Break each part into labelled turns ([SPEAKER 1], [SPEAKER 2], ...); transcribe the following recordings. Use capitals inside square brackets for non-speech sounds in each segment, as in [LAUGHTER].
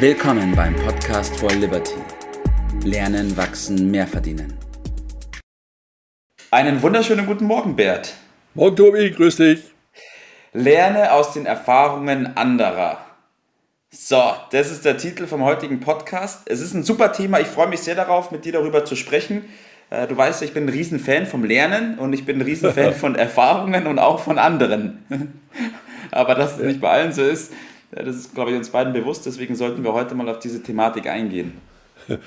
[SPEAKER 1] Willkommen beim Podcast for Liberty. Lernen, wachsen, mehr verdienen.
[SPEAKER 2] Einen wunderschönen guten Morgen, Bert.
[SPEAKER 3] Morgen, Tobi, grüß dich.
[SPEAKER 2] Lerne aus den Erfahrungen anderer. So, das ist der Titel vom heutigen Podcast. Es ist ein super Thema. Ich freue mich sehr darauf, mit dir darüber zu sprechen. Äh, du weißt, ich bin ein Riesenfan vom Lernen und ich bin ein Riesenfan [LAUGHS] von Erfahrungen und auch von anderen. [LAUGHS] Aber dass es nicht bei allen so ist, das ist, glaube ich, uns beiden bewusst. Deswegen sollten wir heute mal auf diese Thematik eingehen. [LAUGHS]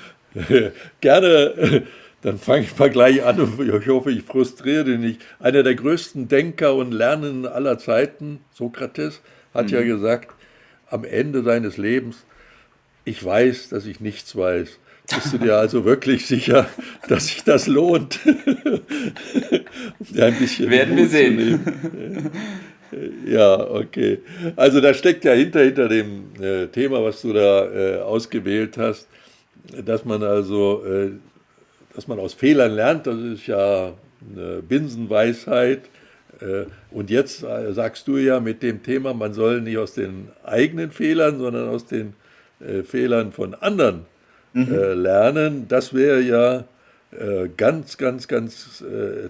[SPEAKER 3] Gerne. Dann fange ich mal gleich an und ich hoffe, ich frustriere dich nicht. Einer der größten Denker und Lernenden aller Zeiten, Sokrates, hat mhm. ja gesagt, am Ende seines Lebens, ich weiß, dass ich nichts weiß. Bist du dir also wirklich sicher, [LAUGHS] dass sich das lohnt? [LAUGHS]
[SPEAKER 2] Ein bisschen Werden wir sehen. [LAUGHS]
[SPEAKER 3] Ja, okay. Also da steckt ja hinter, hinter dem äh, Thema, was du da äh, ausgewählt hast, dass man also, äh, dass man aus Fehlern lernt, das ist ja eine Binsenweisheit. Äh, und jetzt äh, sagst du ja mit dem Thema, man soll nicht aus den eigenen Fehlern, sondern aus den äh, Fehlern von anderen mhm. lernen. Das wäre ja ganz, ganz, ganz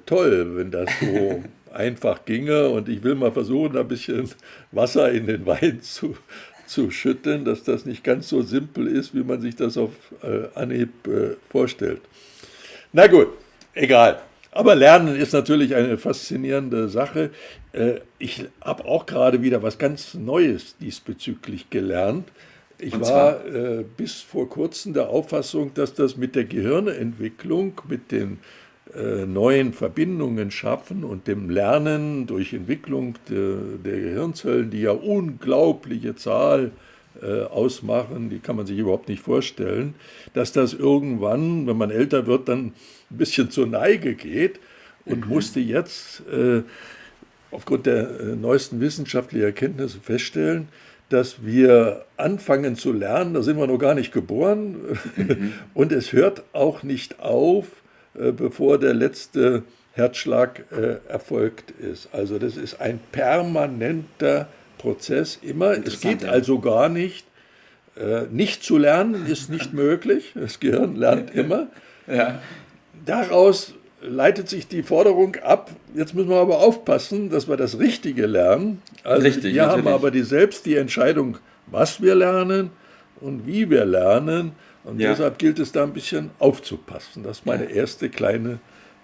[SPEAKER 3] toll, wenn das so [LAUGHS] einfach ginge. Und ich will mal versuchen, ein bisschen Wasser in den Wein zu, zu schütten, dass das nicht ganz so simpel ist, wie man sich das auf äh, Anhieb äh, vorstellt. Na gut, egal. Aber Lernen ist natürlich eine faszinierende Sache. Äh, ich habe auch gerade wieder was ganz Neues diesbezüglich gelernt. Ich war äh, bis vor kurzem der Auffassung, dass das mit der Gehirnentwicklung, mit den äh, neuen Verbindungen schaffen und dem Lernen durch Entwicklung de, der Gehirnzellen, die ja unglaubliche Zahl äh, ausmachen, die kann man sich überhaupt nicht vorstellen, dass das irgendwann, wenn man älter wird, dann ein bisschen zur Neige geht und mhm. musste jetzt äh, aufgrund der äh, neuesten wissenschaftlichen Erkenntnisse feststellen, dass wir anfangen zu lernen, da sind wir noch gar nicht geboren mhm. [LAUGHS] und es hört auch nicht auf, äh, bevor der letzte Herzschlag äh, erfolgt ist. Also das ist ein permanenter Prozess immer. Es geht also gar nicht, äh, nicht zu lernen ist nicht [LAUGHS] möglich. Das Gehirn lernt immer. Ja. Daraus leitet sich die Forderung ab, jetzt müssen wir aber aufpassen, dass wir das Richtige lernen. Also Richtig, wir natürlich. haben aber die, selbst die Entscheidung, was wir lernen und wie wir lernen. Und ja. deshalb gilt es da ein bisschen aufzupassen. Das ist meine ja. erste kleine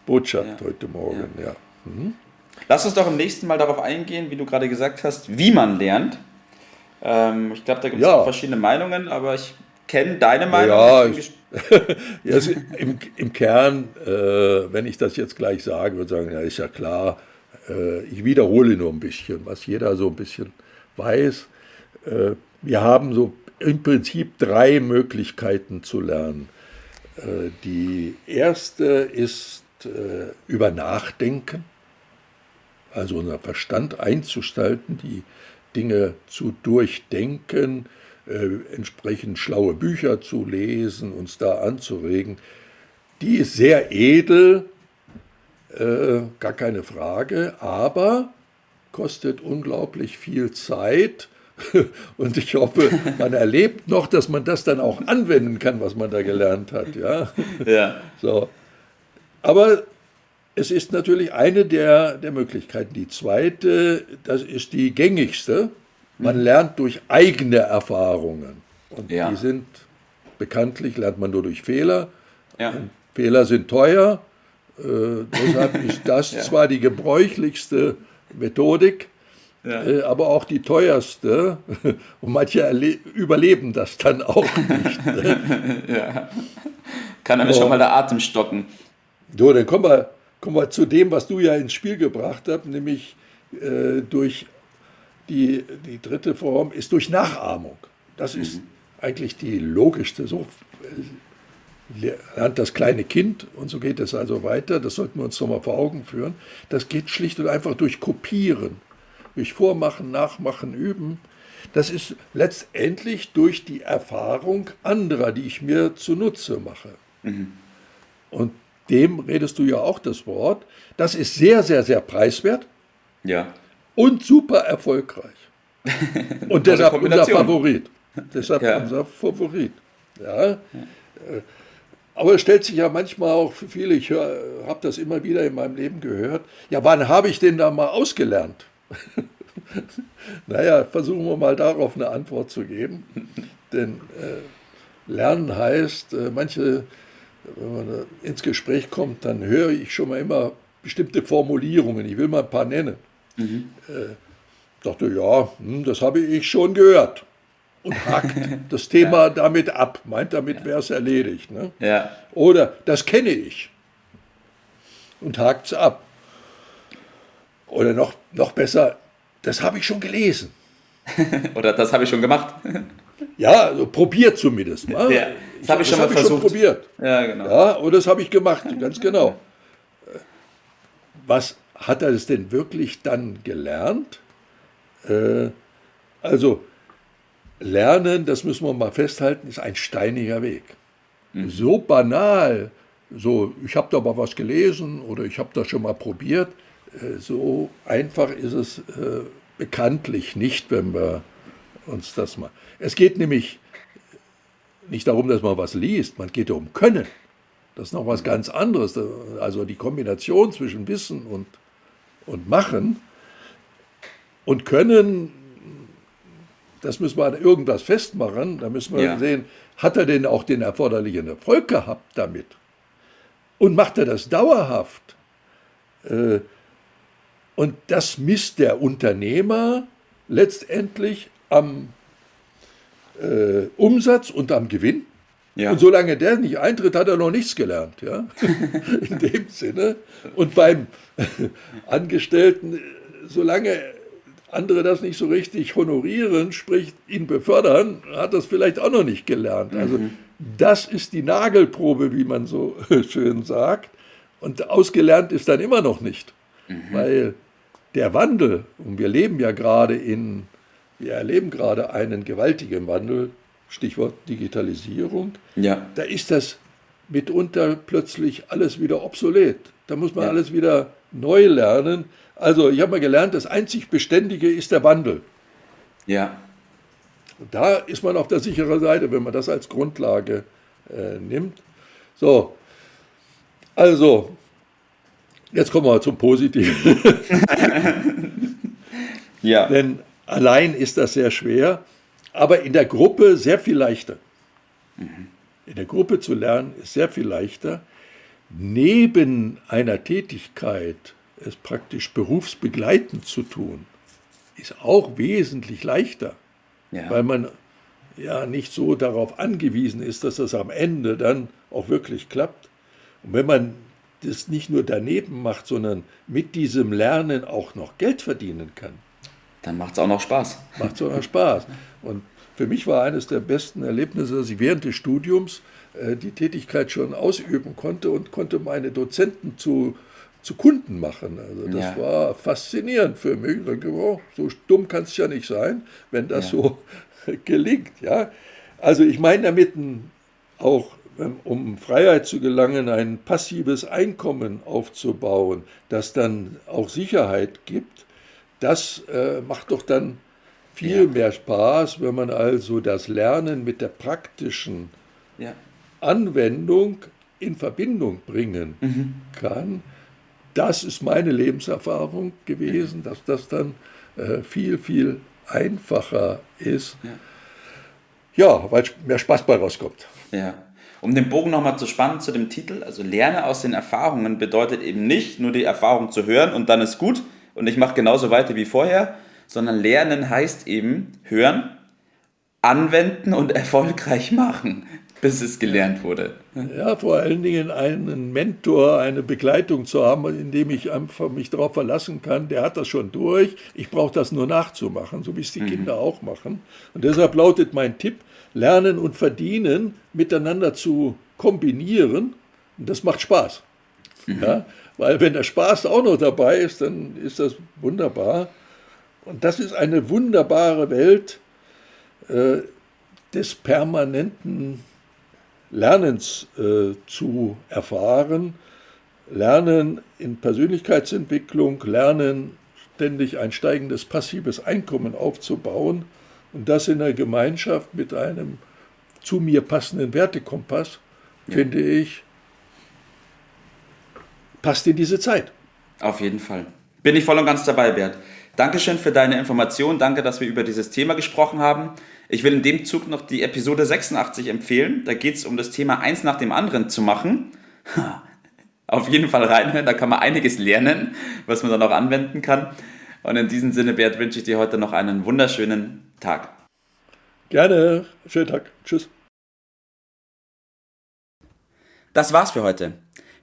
[SPEAKER 3] Botschaft ja. heute Morgen. Ja. Mhm.
[SPEAKER 2] Lass uns doch im nächsten Mal darauf eingehen, wie du gerade gesagt hast, wie man lernt. Ähm, ich glaube, da gibt es auch verschiedene Meinungen, aber ich kenne deine Meinung.
[SPEAKER 3] Ja, ich, [LAUGHS] ja im, im, Kern, äh, wenn ich das jetzt gleich sage, würde ich sagen, ja, ist ja klar, äh, ich wiederhole nur ein bisschen, was jeder so ein bisschen weiß. Äh, wir haben so im Prinzip drei Möglichkeiten zu lernen. Äh, die erste ist äh, über Nachdenken, also unser Verstand einzustalten, die Dinge zu durchdenken, äh, entsprechend schlaue Bücher zu lesen, uns da anzuregen. Die ist sehr edel, gar keine Frage, aber kostet unglaublich viel Zeit [LAUGHS] Und ich hoffe, man erlebt noch, dass man das dann auch anwenden kann, was man da gelernt hat. Ja. ja. So. Aber es ist natürlich eine der, der Möglichkeiten. Die zweite, das ist die gängigste. Man mhm. lernt durch eigene Erfahrungen. Und ja. die sind bekanntlich, lernt man nur durch Fehler. Ja. Fehler sind teuer. Äh, deshalb [LAUGHS] ist das ja. zwar die gebräuchlichste Methodik. Äh, aber auch die teuerste. [LAUGHS] Und manche überleben das dann auch nicht. [LAUGHS]
[SPEAKER 2] ja. Kann nämlich schon mal der Atem stocken.
[SPEAKER 3] So, dann kommen wir, kommen wir zu dem, was du ja ins Spiel gebracht hast, nämlich äh, durch die, die dritte Form ist durch Nachahmung. Das ist mhm. eigentlich die logischste. So äh, lernt das kleine Kind und so geht es also weiter. Das sollten wir uns nochmal vor Augen führen. Das geht schlicht und einfach durch Kopieren durch Vormachen, Nachmachen, Üben. Das ist letztendlich durch die Erfahrung anderer, die ich mir zunutze mache. Mhm. Und dem redest du ja auch das Wort. Das ist sehr, sehr, sehr preiswert.
[SPEAKER 2] Ja.
[SPEAKER 3] Und super erfolgreich. [LAUGHS] und deshalb unser Favorit. Deshalb ja. unser Favorit. Ja. ja. Aber es stellt sich ja manchmal auch für viele, ich habe das immer wieder in meinem Leben gehört, ja, wann habe ich denn da mal ausgelernt? [LAUGHS] naja, versuchen wir mal darauf eine Antwort zu geben. Denn äh, Lernen heißt, äh, manche, wenn man ins Gespräch kommt, dann höre ich schon mal immer bestimmte Formulierungen. Ich will mal ein paar nennen. Mhm. Äh, dachte, ja, hm, das habe ich schon gehört und hakt [LAUGHS] das Thema ja. damit ab, meint damit wäre es erledigt. Ne?
[SPEAKER 2] Ja.
[SPEAKER 3] Oder das kenne ich und hakt es ab. Oder noch, noch besser, das habe ich schon gelesen. [LAUGHS]
[SPEAKER 2] Oder das habe ich schon gemacht. [LAUGHS]
[SPEAKER 3] ja, also probiert zumindest mal. Ja,
[SPEAKER 2] das habe ich schon das mal versucht.
[SPEAKER 3] Schon probiert.
[SPEAKER 2] Ja, genau.
[SPEAKER 3] Ja, und das habe ich gemacht, ganz genau. Was hat er es denn wirklich dann gelernt? Äh, also Lernen, das müssen wir mal festhalten, ist ein steiniger Weg. Mhm. So banal, so ich habe da mal was gelesen oder ich habe das schon mal probiert, äh, so einfach ist es äh, bekanntlich nicht, wenn wir uns das mal. Es geht nämlich nicht darum, dass man was liest, man geht um Können. Das ist noch was ganz anderes. Also die Kombination zwischen Wissen und, und Machen. Und Können das müssen wir an irgendwas festmachen. Da müssen wir ja. sehen, hat er denn auch den erforderlichen Erfolg gehabt damit? Und macht er das dauerhaft? Äh, und das misst der Unternehmer letztendlich am äh, Umsatz und am Gewinn. Ja. Und solange der nicht eintritt, hat er noch nichts gelernt. Ja? [LAUGHS] In dem Sinne. Und beim Angestellten, solange andere das nicht so richtig honorieren, sprich ihn befördern, hat das vielleicht auch noch nicht gelernt. Also mhm. das ist die Nagelprobe, wie man so [LAUGHS] schön sagt. Und ausgelernt ist dann immer noch nicht, mhm. weil der Wandel, und wir leben ja gerade in, wir erleben gerade einen gewaltigen Wandel, Stichwort Digitalisierung,
[SPEAKER 2] ja.
[SPEAKER 3] da ist das mitunter plötzlich alles wieder obsolet. Da muss man ja. alles wieder neu lernen. Also ich habe mal gelernt, das einzig Beständige ist der Wandel.
[SPEAKER 2] Ja.
[SPEAKER 3] Da ist man auf der sicheren Seite, wenn man das als Grundlage äh, nimmt. So, also, jetzt kommen wir zum Positiven. [LAUGHS]
[SPEAKER 2] ja. [LAUGHS]
[SPEAKER 3] Denn allein ist das sehr schwer, aber in der Gruppe sehr viel leichter. Mhm. In der Gruppe zu lernen ist sehr viel leichter. Neben einer Tätigkeit es praktisch berufsbegleitend zu tun, ist auch wesentlich leichter, ja. weil man ja nicht so darauf angewiesen ist, dass das am Ende dann auch wirklich klappt. Und wenn man das nicht nur daneben macht, sondern mit diesem Lernen auch noch Geld verdienen kann.
[SPEAKER 2] Dann macht es auch noch Spaß.
[SPEAKER 3] Macht es auch noch Spaß. Und für mich war eines der besten Erlebnisse, dass ich während des Studiums äh, die Tätigkeit schon ausüben konnte und konnte meine Dozenten zu zu Kunden machen. Also das ja. war faszinierend für mich. Ich denke, oh, so dumm kann es ja nicht sein, wenn das ja. so [LAUGHS] gelingt. Ja? Also ich meine damit auch, um Freiheit zu gelangen, ein passives Einkommen aufzubauen, das dann auch Sicherheit gibt, das äh, macht doch dann viel ja. mehr Spaß, wenn man also das Lernen mit der praktischen Anwendung in Verbindung bringen mhm. kann das ist meine Lebenserfahrung gewesen, dass das dann äh, viel, viel einfacher ist. Ja, ja weil mehr Spaß bei rauskommt.
[SPEAKER 2] Ja. Um den Bogen nochmal zu spannen zu dem Titel, also Lerne aus den Erfahrungen bedeutet eben nicht nur die Erfahrung zu hören und dann ist gut und ich mache genauso weiter wie vorher, sondern Lernen heißt eben hören, anwenden und erfolgreich machen bis es gelernt wurde.
[SPEAKER 3] Ja, vor allen Dingen einen Mentor, eine Begleitung zu haben, in dem ich einfach mich darauf verlassen kann, der hat das schon durch, ich brauche das nur nachzumachen, so wie es die mhm. Kinder auch machen. Und deshalb lautet mein Tipp, Lernen und Verdienen miteinander zu kombinieren, und das macht Spaß. Mhm. Ja, weil wenn der Spaß auch noch dabei ist, dann ist das wunderbar. Und das ist eine wunderbare Welt äh, des permanenten Lernens äh, zu erfahren, Lernen in Persönlichkeitsentwicklung, Lernen ständig ein steigendes passives Einkommen aufzubauen Und das in der Gemeinschaft mit einem zu mir passenden Wertekompass, ja. finde ich, passt in diese Zeit.
[SPEAKER 2] Auf jeden Fall. Bin ich voll und ganz dabei, Bert. Dankeschön für deine Information. Danke, dass wir über dieses Thema gesprochen haben. Ich will in dem Zug noch die Episode 86 empfehlen. Da geht es um das Thema eins nach dem anderen zu machen. [LAUGHS] Auf jeden Fall reinhören, da kann man einiges lernen, was man dann auch anwenden kann. Und in diesem Sinne, Bert, wünsche ich dir heute noch einen wunderschönen Tag.
[SPEAKER 3] Gerne. Schönen Tag. Tschüss.
[SPEAKER 2] Das war's für heute.